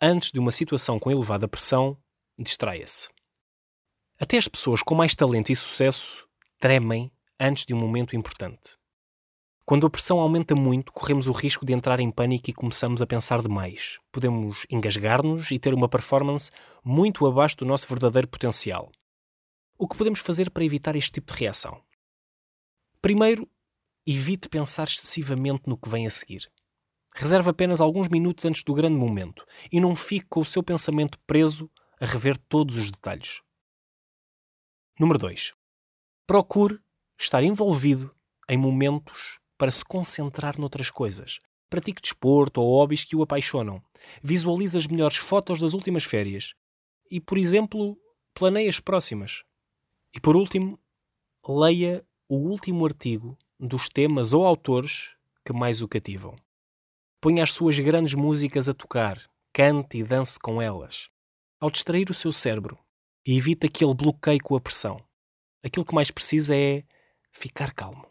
antes de uma situação com elevada pressão, distraia-se. Até as pessoas com mais talento e sucesso tremem antes de um momento importante. Quando a pressão aumenta muito, corremos o risco de entrar em pânico e começamos a pensar demais. Podemos engasgar-nos e ter uma performance muito abaixo do nosso verdadeiro potencial. O que podemos fazer para evitar este tipo de reação? Primeiro, evite pensar excessivamente no que vem a seguir. Reserve apenas alguns minutos antes do grande momento e não fique com o seu pensamento preso a rever todos os detalhes. Número 2. Procure estar envolvido em momentos para se concentrar noutras coisas. Pratique desporto ou hobbies que o apaixonam. Visualize as melhores fotos das últimas férias. E, por exemplo, planeie as próximas. E por último, leia o último artigo dos temas ou autores que mais o cativam. Ponha as suas grandes músicas a tocar, cante e dance com elas. Ao distrair o seu cérebro, evite aquele bloqueio com a pressão. Aquilo que mais precisa é ficar calmo.